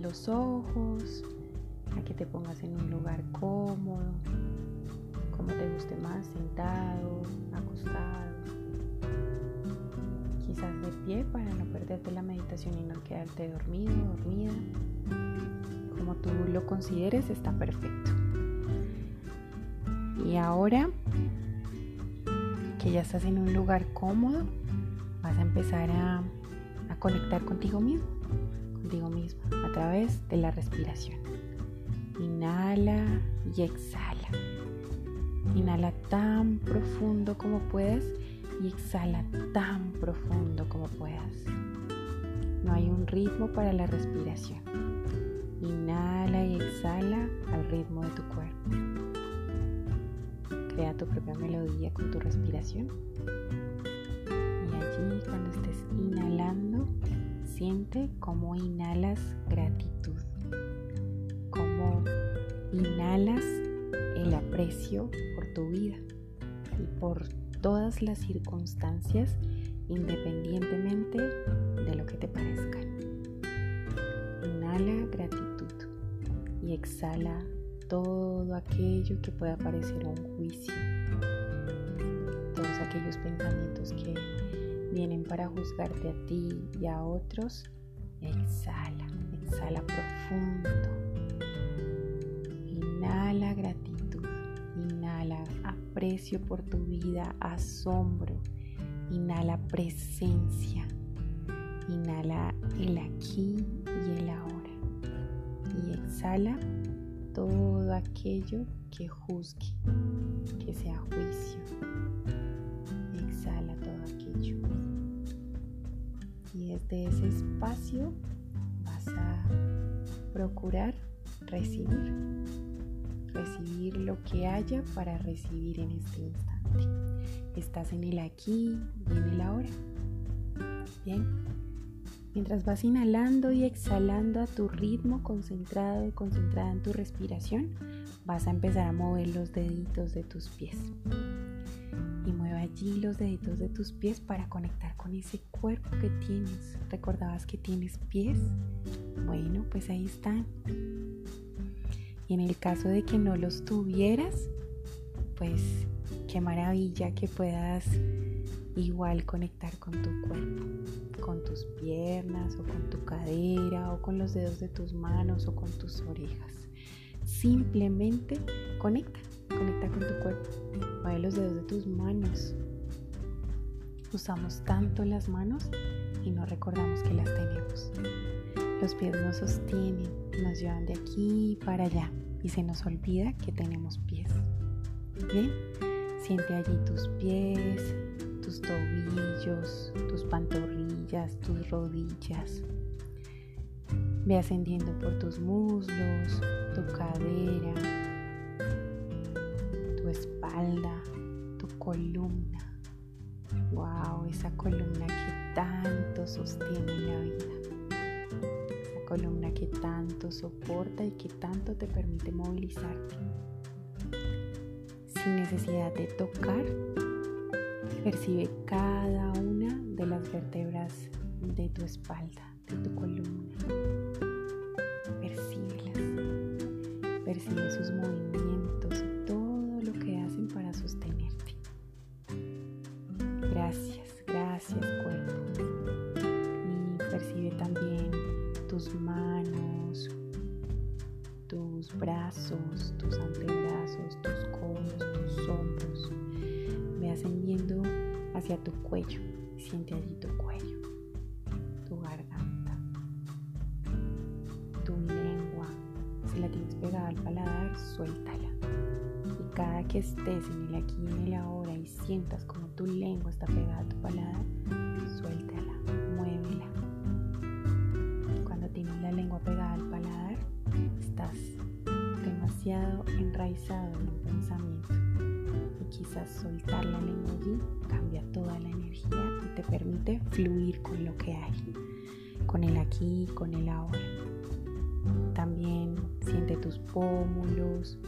los ojos a que te pongas en un lugar cómodo, como te guste más, sentado, acostado, quizás de pie para no perderte la meditación y no quedarte dormido, dormida. Como tú lo consideres está perfecto. Y ahora que ya estás en un lugar cómodo, vas a empezar a conectar contigo mismo, contigo mismo, a través de la respiración. Inhala y exhala. Inhala tan profundo como puedas y exhala tan profundo como puedas. No hay un ritmo para la respiración. Inhala y exhala al ritmo de tu cuerpo. Crea tu propia melodía con tu respiración. Y allí cuando estés inhalando, siente cómo inhalas gratitud inhalas el aprecio por tu vida y por todas las circunstancias independientemente de lo que te parezcan. Inhala gratitud y exhala todo aquello que pueda parecer un juicio, todos aquellos pensamientos que vienen para juzgarte a ti y a otros. Exhala, exhala profundo Inhala gratitud, inhala aprecio por tu vida, asombro, inhala presencia, inhala el aquí y el ahora. Y exhala todo aquello que juzgue, que sea juicio. Desde ese espacio vas a procurar recibir recibir lo que haya para recibir en este instante. Estás en el aquí y en el ahora. Bien. Mientras vas inhalando y exhalando a tu ritmo concentrado y concentrada en tu respiración, vas a empezar a mover los deditos de tus pies. Allí los deditos de tus pies para conectar con ese cuerpo que tienes. ¿Recordabas que tienes pies? Bueno, pues ahí están. Y en el caso de que no los tuvieras, pues qué maravilla que puedas igual conectar con tu cuerpo, con tus piernas o con tu cadera o con los dedos de tus manos o con tus orejas. Simplemente conecta, conecta con tu cuerpo. Mueve los dedos de tus manos. Usamos tanto las manos y no recordamos que las tenemos. Los pies nos sostienen, nos llevan de aquí para allá y se nos olvida que tenemos pies. Bien, siente allí tus pies, tus tobillos, tus pantorrillas, tus rodillas. Ve ascendiendo por tus muslos, tu cadera, esa columna que tanto sostiene la vida columna que tanto soporta y que tanto te permite movilizarte. Sin necesidad de tocar, percibe cada una de las vértebras de tu espalda, de tu columna. Percíbelas. Percibe sus movimientos todo lo que hacen para sostenerte. Gracias, gracias cuerpo. Y percibe también tus manos, tus brazos, tus antebrazos, tus codos, tus hombros. Ve ascendiendo hacia tu cuello. Siente allí tu cuello, tu garganta, tu lengua. Si la tienes pegada al paladar, suéltala. Y cada que estés en el aquí y en el ahora y sientas como tu lengua está pegada a tu paladar, suéltala, muévela lengua pegada al paladar, estás demasiado enraizado en un pensamiento. Y quizás soltar la lengua allí cambia toda la energía y te permite fluir con lo que hay, con el aquí, con el ahora. También siente tus pómulos,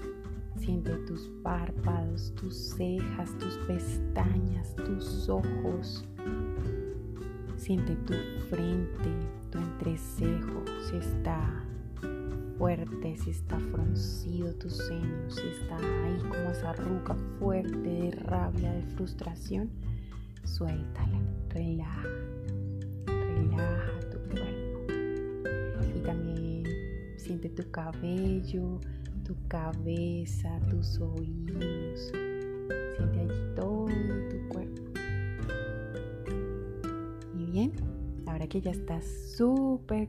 siente tus párpados, tus cejas, tus pestañas, tus ojos. Siente tu frente, tu entrecejo, si está fuerte, si está fruncido tu ceño, si está ahí como esa ruca fuerte de rabia, de frustración, suéltala, relaja, relaja tu cuerpo. Y también siente tu cabello, tu cabeza, tus oídos. Siente allí todo tu cuerpo. Y bien, ahora que ya estás súper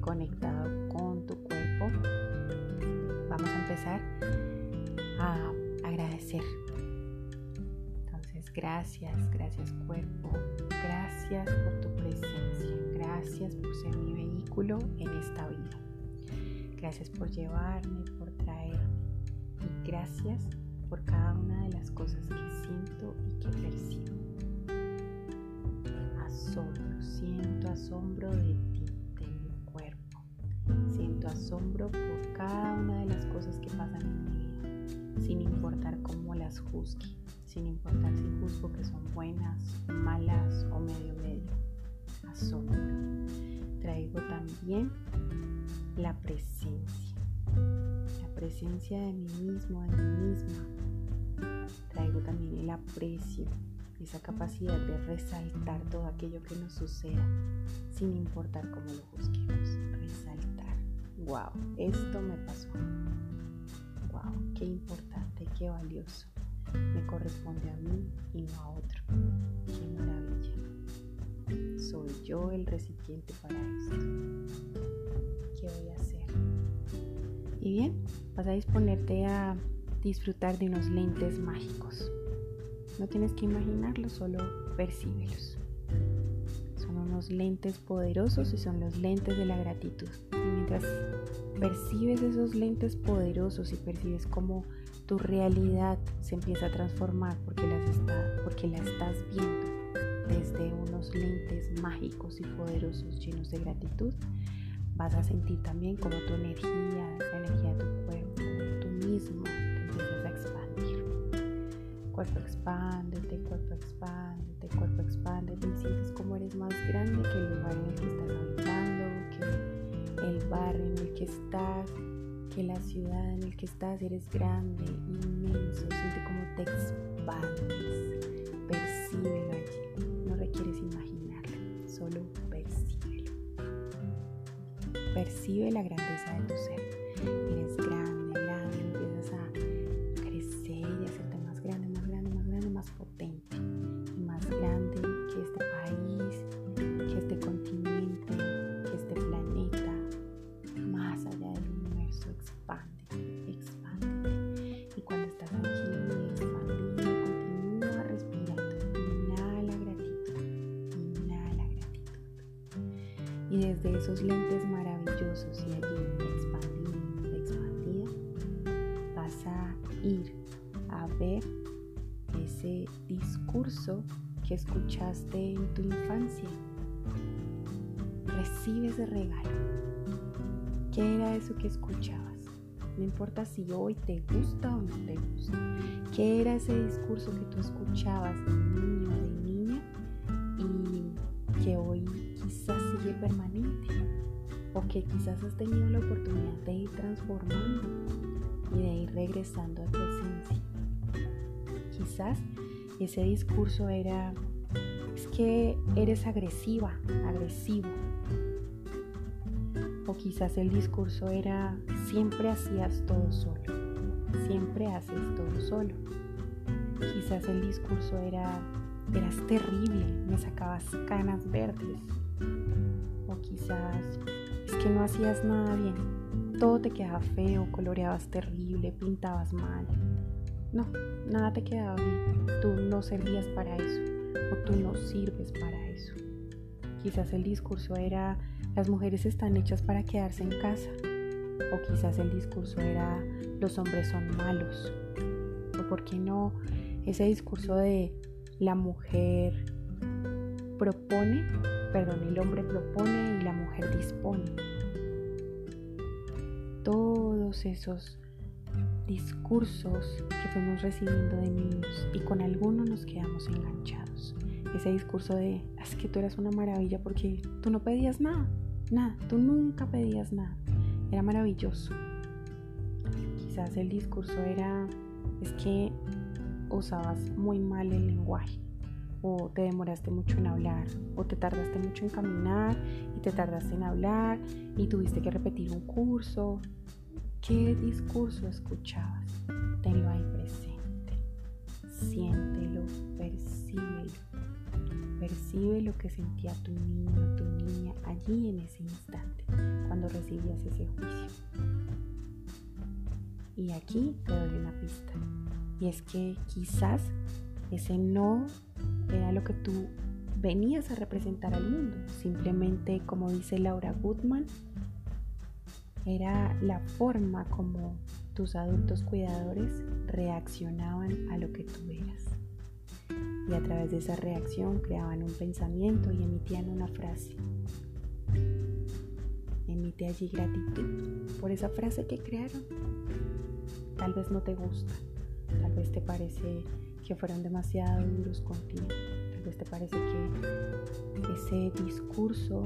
conectado con tu cuerpo, vamos a empezar a agradecer. Entonces, gracias, gracias cuerpo, gracias por tu presencia, gracias por ser mi vehículo en esta vida. Gracias por llevarme, por traerme. Y gracias por cada una de las cosas que siento y que percibo. Asombro, siento asombro de ti, de mi cuerpo. Siento asombro por cada una de las cosas que pasan en mi vida, sin importar cómo las juzgue, sin importar si juzgo que son buenas, malas o medio medio. Asombro. Traigo también la presencia, la presencia de mí mismo, de mí misma. Traigo también el aprecio, esa capacidad de resaltar todo aquello que nos suceda, sin importar cómo lo juzguemos. Resaltar. Wow, esto me pasó. Wow, qué importante, qué valioso. Me corresponde a mí y no a otro. Qué maravilla. Soy yo el recipiente para esto voy a hacer. Y bien, vas a disponerte a disfrutar de unos lentes mágicos. No tienes que imaginarlos, solo percíbelos. Son unos lentes poderosos y son los lentes de la gratitud. Y mientras percibes esos lentes poderosos y percibes cómo tu realidad se empieza a transformar porque, las está, porque la estás viendo desde unos lentes mágicos y poderosos llenos de gratitud, vas a sentir también como tu energía, la energía de tu cuerpo, tú mismo te empiezas a expandir. Cuerpo expándete, cuerpo expándete, cuerpo expándete y sientes como eres más grande que el lugar en el que estás habitando, que el barrio en el que estás, que la ciudad en el que estás, eres grande, inmenso, siente como te expandes, Percibe la grandeza de tu ser. ¿Qué era eso que escuchabas? No importa si hoy te gusta o no te gusta. ¿Qué era ese discurso que tú escuchabas de niño de niña y que hoy quizás sigue permanente? o que quizás has tenido la oportunidad de ir transformando y de ir regresando a tu esencia. Quizás ese discurso era, es que eres agresiva, agresivo. O quizás el discurso era, siempre hacías todo solo, siempre haces todo solo. Quizás el discurso era, eras terrible, me sacabas canas verdes. O quizás que no hacías nada bien. Todo te quedaba feo, coloreabas terrible, pintabas mal. No, nada te quedaba bien. Tú no servías para eso o tú no sirves para eso. Quizás el discurso era, las mujeres están hechas para quedarse en casa. O quizás el discurso era los hombres son malos. O por qué no ese discurso de la mujer propone, perdón, el hombre propone y la mujer dispone. Todos esos discursos que fuimos recibiendo de niños y con algunos nos quedamos enganchados. Ese discurso de, es que tú eras una maravilla porque tú no pedías nada, nada, tú nunca pedías nada. Era maravilloso. Quizás el discurso era, es que usabas muy mal el lenguaje o te demoraste mucho en hablar, o te tardaste mucho en caminar y te tardaste en hablar y tuviste que repetir un curso. ¿Qué discurso escuchabas? Tenlo ahí Percibe lo que sentía tu niño, tu niña allí en ese instante, cuando recibías ese juicio. Y aquí te doy una pista. Y es que quizás ese no era lo que tú venías a representar al mundo. Simplemente, como dice Laura Goodman, era la forma como tus adultos cuidadores reaccionaban a lo que tú eras. Y a través de esa reacción creaban un pensamiento y emitían una frase. Emite allí gratitud por esa frase que crearon. Tal vez no te gusta, tal vez te parece que fueron demasiado duros contigo. Tal vez te parece que ese discurso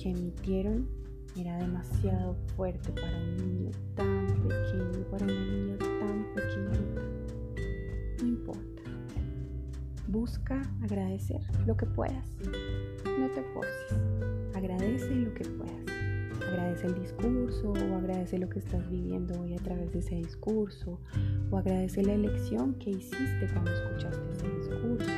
que emitieron era demasiado fuerte para un niño Agradecer lo que puedas. No te forces. Agradece lo que puedas. Agradece el discurso o agradece lo que estás viviendo hoy a través de ese discurso o agradece la elección que hiciste cuando escuchaste ese discurso.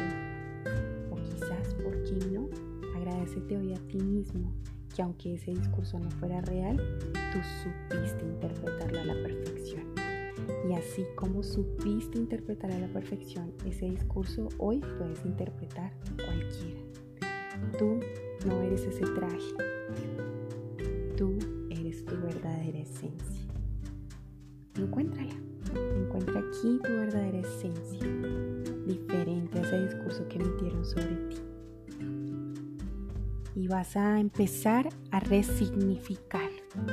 O quizás, ¿por qué no? Agradecete hoy a ti mismo que aunque ese discurso no fuera real, tú supiste interpretarlo a la perfección. Así como supiste interpretar a la perfección ese discurso, hoy puedes interpretar cualquiera. Tú no eres ese traje. Tú eres tu verdadera esencia. Encuéntrala. Encuentra aquí tu verdadera esencia, diferente a ese discurso que emitieron sobre ti. Y vas a empezar a resignificar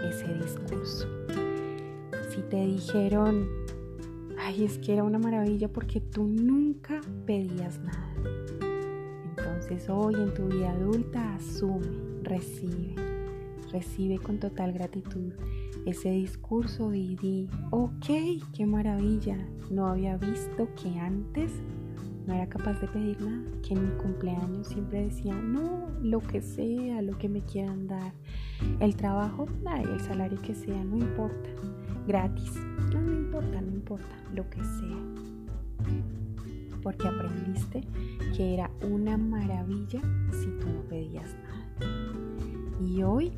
ese discurso. Si te dijeron, ay, es que era una maravilla porque tú nunca pedías nada. Entonces hoy en tu vida adulta asume, recibe, recibe con total gratitud ese discurso y di, ok, qué maravilla, no había visto que antes no era capaz de pedir nada, que en mi cumpleaños siempre decía, no, lo que sea, lo que me quieran dar, el trabajo, el salario que sea, no importa, gratis, importa, no importa, lo que sea, porque aprendiste que era una maravilla si tú no pedías nada. Y hoy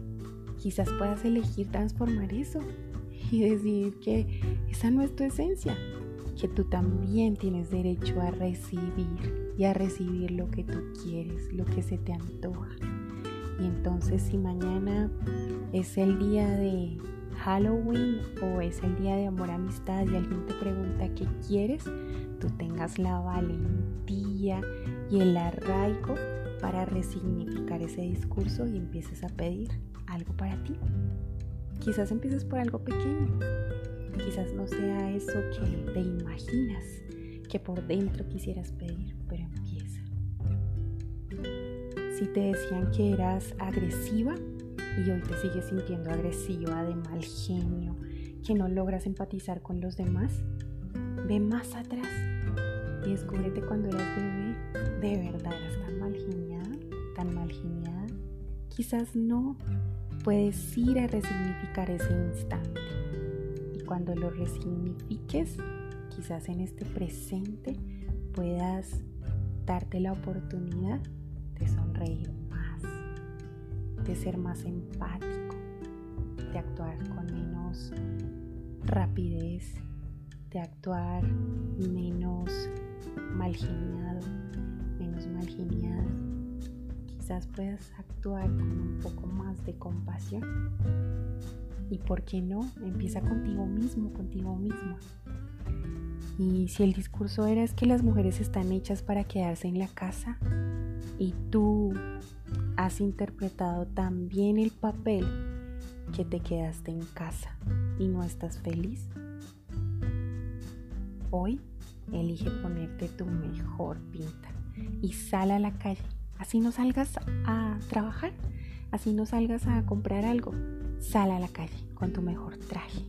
quizás puedas elegir transformar eso y decidir que esa no es tu esencia, que tú también tienes derecho a recibir y a recibir lo que tú quieres, lo que se te antoja. Y entonces si mañana es el día de Halloween o es el día de amor amistad y alguien te pregunta qué quieres, tú tengas la valentía y el arraigo para resignificar ese discurso y empieces a pedir algo para ti. Quizás empieces por algo pequeño. Quizás no sea eso que te imaginas que por dentro quisieras pedir, pero empieza. Si te decían que eras agresiva y hoy te sigues sintiendo agresiva, de mal genio, que no logras empatizar con los demás, ve más atrás y descúbrete cuando eras bebé. De verdad eras tan mal geniada, tan mal geniada. Quizás no, puedes ir a resignificar ese instante. Y cuando lo resignifiques, quizás en este presente puedas darte la oportunidad de sonreír de ser más empático, de actuar con menos rapidez, de actuar menos mal geniado, menos mal geniada quizás puedas actuar con un poco más de compasión. Y por qué no, empieza contigo mismo, contigo misma. Y si el discurso era es que las mujeres están hechas para quedarse en la casa y tú has interpretado también el papel que te quedaste en casa y no estás feliz, hoy elige ponerte tu mejor pinta y sal a la calle. Así no salgas a trabajar, así no salgas a comprar algo. Sal a la calle con tu mejor traje.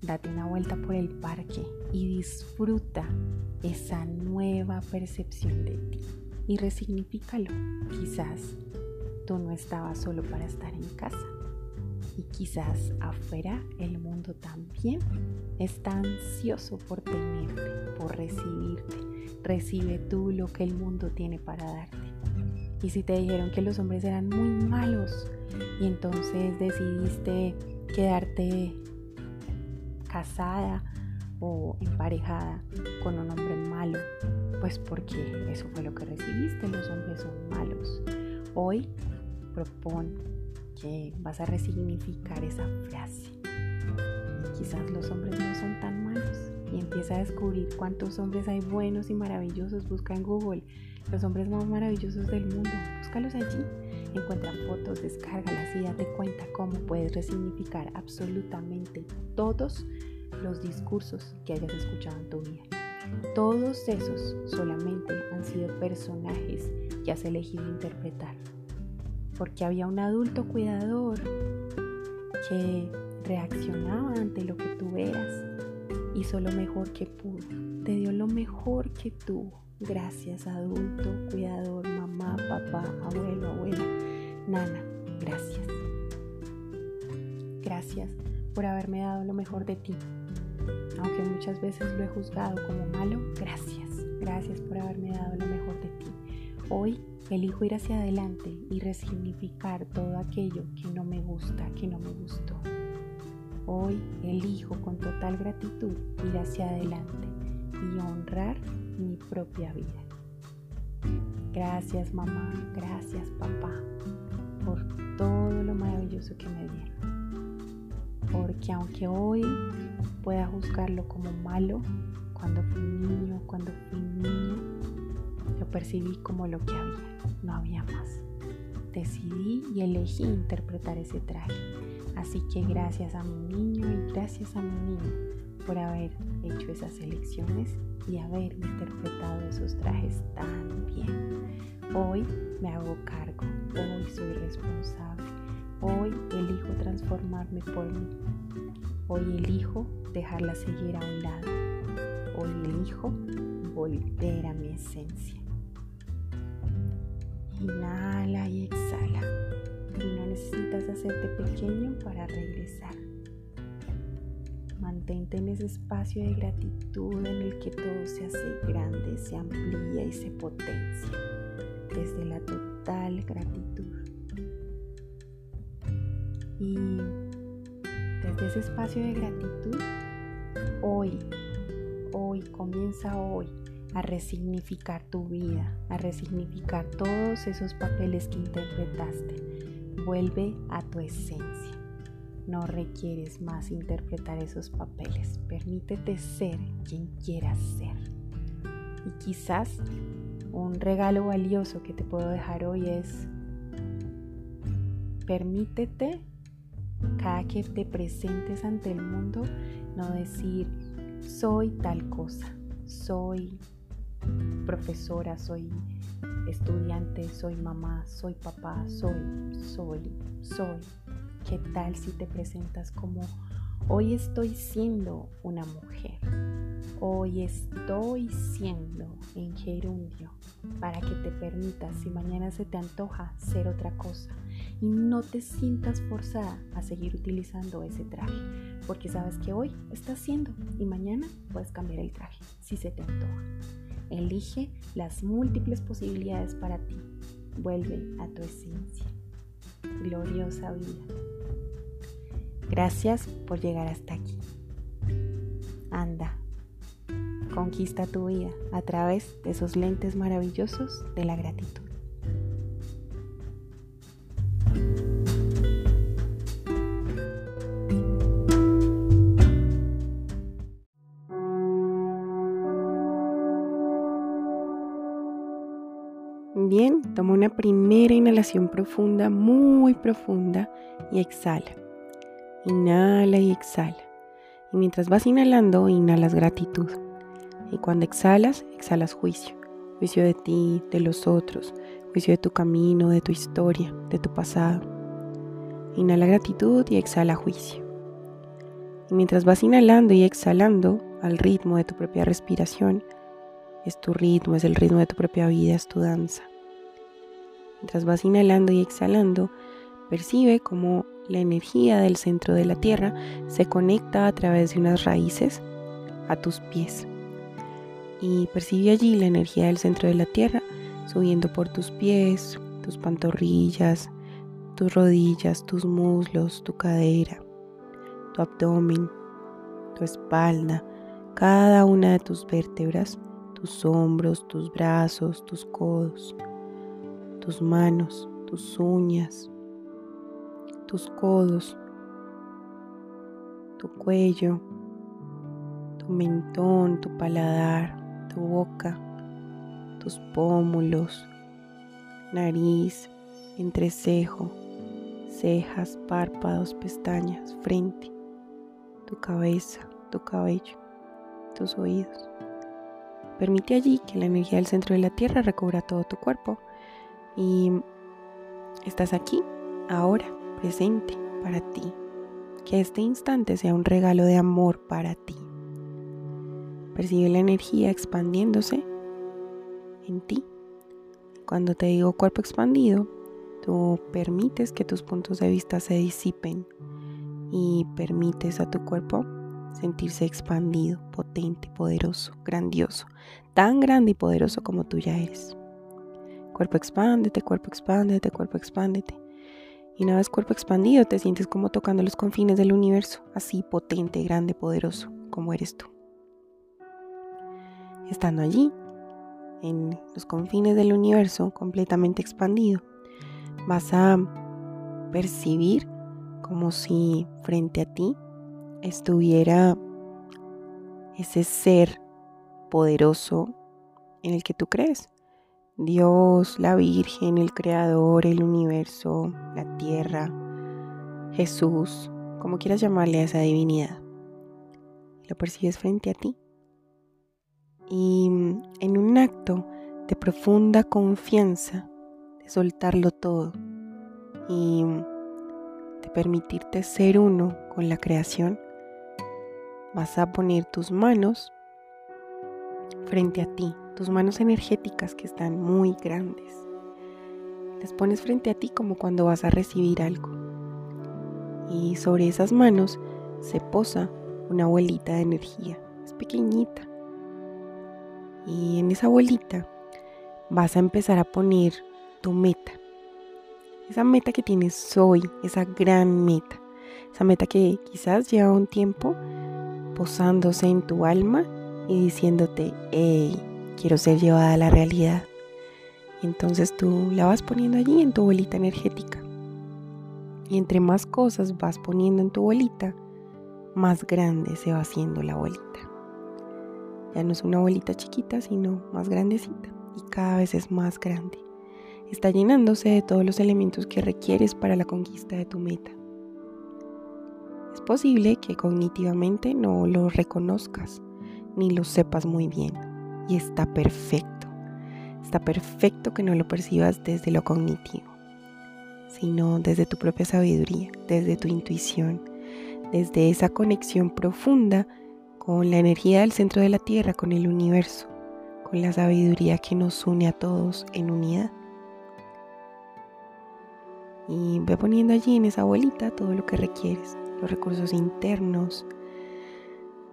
Date una vuelta por el parque y disfruta esa nueva percepción de ti y resignifícalo. Quizás tú no estabas solo para estar en casa y quizás afuera el mundo también está ansioso por tenerte, por recibirte. Recibe tú lo que el mundo tiene para darte. Y si te dijeron que los hombres eran muy malos y entonces decidiste quedarte casada o emparejada con un hombre malo, pues porque eso fue lo que recibiste, los hombres son malos. Hoy propon que vas a resignificar esa frase. Quizás los hombres no son tan malos y empieza a descubrir cuántos hombres hay buenos y maravillosos. Busca en Google los hombres más maravillosos del mundo. Búscalos allí. Encuentra fotos, descárgalas y date cuenta cómo puedes resignificar absolutamente todos los discursos que hayas escuchado en tu vida. Todos esos solamente han sido personajes que has elegido interpretar porque había un adulto cuidador que reaccionaba ante lo que tú eras, hizo lo mejor que pudo, te dio lo mejor que tuvo. Gracias adulto, cuidador, mamá, papá, abuelo, abuela, nana, gracias. Gracias por haberme dado lo mejor de ti. Aunque muchas veces lo he juzgado como malo, gracias. Gracias por haberme dado lo mejor de ti. Hoy elijo ir hacia adelante y resignificar todo aquello que no me gusta, que no me gustó. Hoy elijo con total gratitud ir hacia adelante y honrar mi propia vida. Gracias mamá, gracias papá por todo lo maravilloso que me dieron. Porque aunque hoy pueda juzgarlo como malo, cuando fui niño, cuando fui niña, lo percibí como lo que había, no había más. Decidí y elegí interpretar ese traje. Así que gracias a mi niño y gracias a mi niño por haber hecho esas elecciones y haber interpretado esos trajes tan bien. Hoy me hago cargo, hoy soy responsable, hoy elijo transformarme por mí, hoy elijo dejar la ceguera a un lado, hoy elijo volver a mi esencia. Inhala y exhala. Y no necesitas hacerte pequeño para regresar. Mantente en ese espacio de gratitud en el que todo se hace grande, se amplía y se potencia. Desde la total gratitud. Y desde ese espacio de gratitud, hoy, hoy, comienza hoy a resignificar tu vida, a resignificar todos esos papeles que interpretaste. Vuelve a tu esencia. No requieres más interpretar esos papeles. Permítete ser quien quieras ser. Y quizás un regalo valioso que te puedo dejar hoy es permítete cada que te presentes ante el mundo no decir soy tal cosa, soy profesora, soy estudiante, soy mamá, soy papá, soy, soy, soy. ¿Qué tal si te presentas como hoy estoy siendo una mujer? Hoy estoy siendo en gerundio para que te permitas, si mañana se te antoja, ser otra cosa y no te sientas forzada a seguir utilizando ese traje, porque sabes que hoy estás siendo y mañana puedes cambiar el traje si se te antoja. Elige las múltiples posibilidades para ti. Vuelve a tu esencia. Gloriosa vida. Gracias por llegar hasta aquí. Anda, conquista tu vida a través de esos lentes maravillosos de la gratitud. Bien, toma una primera inhalación profunda, muy profunda y exhala. Inhala y exhala. Y mientras vas inhalando, inhalas gratitud. Y cuando exhalas, exhalas juicio. Juicio de ti, de los otros, juicio de tu camino, de tu historia, de tu pasado. Inhala gratitud y exhala juicio. Y mientras vas inhalando y exhalando al ritmo de tu propia respiración, es tu ritmo, es el ritmo de tu propia vida, es tu danza. Mientras vas inhalando y exhalando, percibe cómo la energía del centro de la tierra se conecta a través de unas raíces a tus pies. Y percibe allí la energía del centro de la tierra subiendo por tus pies, tus pantorrillas, tus rodillas, tus muslos, tu cadera, tu abdomen, tu espalda, cada una de tus vértebras, tus hombros, tus brazos, tus codos, tus manos, tus uñas, tus codos, tu cuello, tu mentón, tu paladar, tu boca, tus pómulos, nariz, entrecejo, cejas, párpados, pestañas, frente, tu cabeza, tu cabello, tus oídos. Permite allí que la energía del centro de la Tierra recubra todo tu cuerpo y estás aquí, ahora, presente, para ti. Que este instante sea un regalo de amor para ti. Percibe la energía expandiéndose en ti. Cuando te digo cuerpo expandido, tú permites que tus puntos de vista se disipen y permites a tu cuerpo sentirse expandido, potente, poderoso, grandioso, tan grande y poderoso como tú ya eres. Cuerpo expándete, cuerpo expándete, cuerpo expándete. Y una vez cuerpo expandido, te sientes como tocando los confines del universo, así potente, grande, poderoso, como eres tú. Estando allí, en los confines del universo, completamente expandido, vas a percibir como si frente a ti estuviera ese ser poderoso en el que tú crees. Dios, la Virgen, el Creador, el universo, la tierra, Jesús, como quieras llamarle a esa divinidad. Lo percibes frente a ti. Y en un acto de profunda confianza, de soltarlo todo y de permitirte ser uno con la creación, vas a poner tus manos frente a ti, tus manos energéticas que están muy grandes. Las pones frente a ti como cuando vas a recibir algo. Y sobre esas manos se posa una bolita de energía. Es pequeñita. Y en esa bolita vas a empezar a poner tu meta. Esa meta que tienes hoy, esa gran meta. Esa meta que quizás lleva un tiempo posándose en tu alma y diciéndote, hey, quiero ser llevada a la realidad. entonces tú la vas poniendo allí en tu bolita energética. Y entre más cosas vas poniendo en tu bolita, más grande se va haciendo la bolita. Ya no es una bolita chiquita, sino más grandecita. Y cada vez es más grande. Está llenándose de todos los elementos que requieres para la conquista de tu meta. Es posible que cognitivamente no lo reconozcas ni lo sepas muy bien. Y está perfecto. Está perfecto que no lo percibas desde lo cognitivo, sino desde tu propia sabiduría, desde tu intuición, desde esa conexión profunda con la energía del centro de la Tierra, con el universo, con la sabiduría que nos une a todos en unidad. Y ve poniendo allí en esa bolita todo lo que requieres los recursos internos,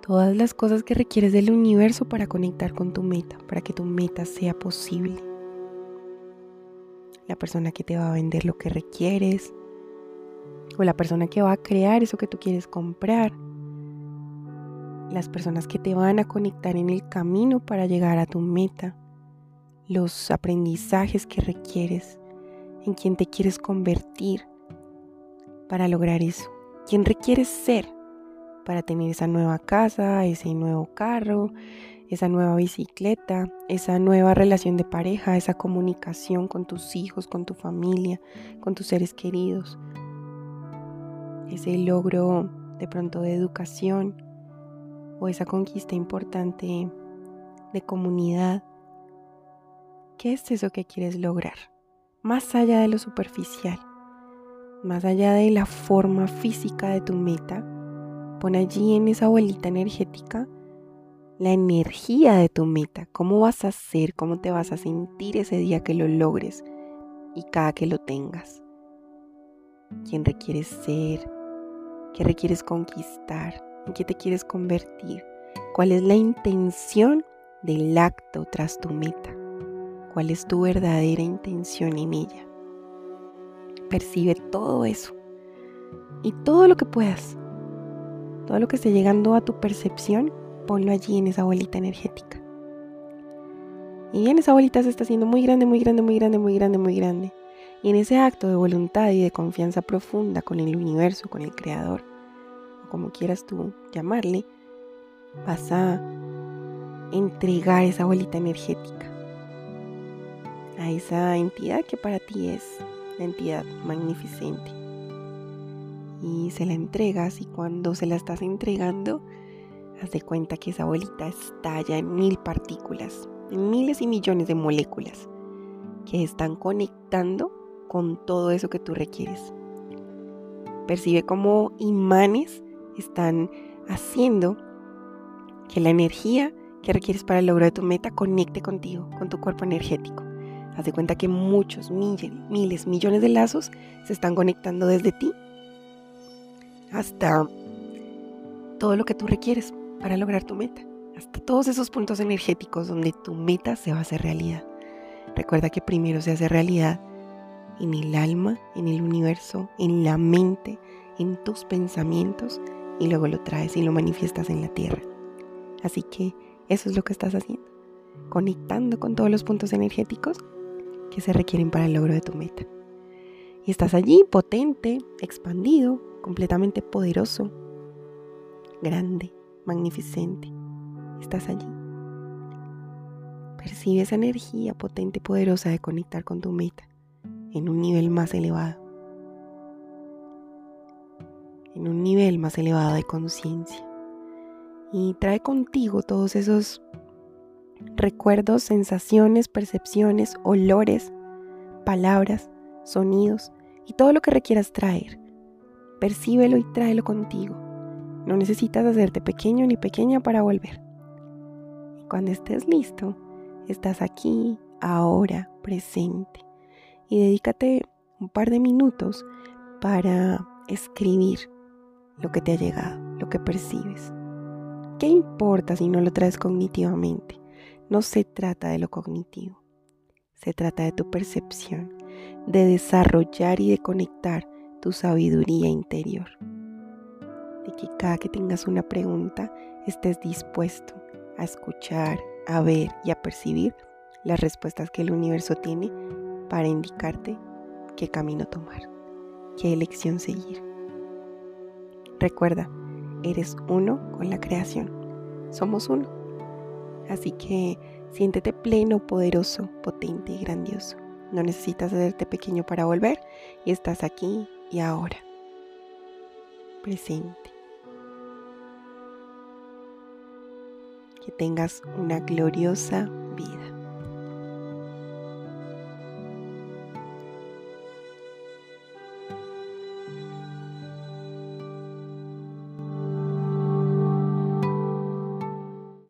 todas las cosas que requieres del universo para conectar con tu meta, para que tu meta sea posible. La persona que te va a vender lo que requieres, o la persona que va a crear eso que tú quieres comprar, las personas que te van a conectar en el camino para llegar a tu meta, los aprendizajes que requieres, en quien te quieres convertir para lograr eso quién requieres ser para tener esa nueva casa, ese nuevo carro, esa nueva bicicleta, esa nueva relación de pareja, esa comunicación con tus hijos, con tu familia, con tus seres queridos, ese logro de pronto de educación o esa conquista importante de comunidad. ¿Qué es eso que quieres lograr? Más allá de lo superficial, más allá de la forma física de tu meta, pon allí en esa bolita energética la energía de tu meta, cómo vas a ser, cómo te vas a sentir ese día que lo logres y cada que lo tengas. ¿Quién requieres ser? ¿Qué requieres conquistar? ¿En qué te quieres convertir? ¿Cuál es la intención del acto tras tu meta? ¿Cuál es tu verdadera intención en ella? Percibe todo eso y todo lo que puedas, todo lo que esté llegando a tu percepción, ponlo allí en esa bolita energética. Y bien, esa bolita se está haciendo muy grande, muy grande, muy grande, muy grande, muy grande. Y en ese acto de voluntad y de confianza profunda con el universo, con el creador, o como quieras tú llamarle, vas a entregar esa bolita energética a esa entidad que para ti es la entidad magnificente. Y se la entregas y cuando se la estás entregando, haz de cuenta que esa bolita estalla en mil partículas, en miles y millones de moléculas que están conectando con todo eso que tú requieres. Percibe cómo imanes están haciendo que la energía que requieres para el logro de tu meta conecte contigo, con tu cuerpo energético. Haz de cuenta que muchos, miles, miles, millones de lazos se están conectando desde ti hasta todo lo que tú requieres para lograr tu meta, hasta todos esos puntos energéticos donde tu meta se va a hacer realidad. Recuerda que primero se hace realidad en el alma, en el universo, en la mente, en tus pensamientos y luego lo traes y lo manifiestas en la tierra. Así que eso es lo que estás haciendo, conectando con todos los puntos energéticos que se requieren para el logro de tu meta. Y estás allí potente, expandido, completamente poderoso, grande, magnificente. Estás allí. Percibe esa energía potente y poderosa de conectar con tu meta en un nivel más elevado. En un nivel más elevado de conciencia. Y trae contigo todos esos recuerdos, sensaciones, percepciones, olores, palabras, sonidos y todo lo que requieras traer. Percíbelo y tráelo contigo. No necesitas hacerte pequeño ni pequeña para volver. Y cuando estés listo, estás aquí, ahora, presente. Y dedícate un par de minutos para escribir lo que te ha llegado, lo que percibes. ¿Qué importa si no lo traes cognitivamente? No se trata de lo cognitivo, se trata de tu percepción, de desarrollar y de conectar tu sabiduría interior de que cada que tengas una pregunta estés dispuesto a escuchar, a ver y a percibir las respuestas que el universo tiene para indicarte qué camino tomar, qué elección seguir. Recuerda, eres uno con la creación, somos uno. Así que siéntete pleno, poderoso, potente y grandioso. No necesitas hacerte pequeño para volver y estás aquí y ahora, presente. que tengas una gloriosa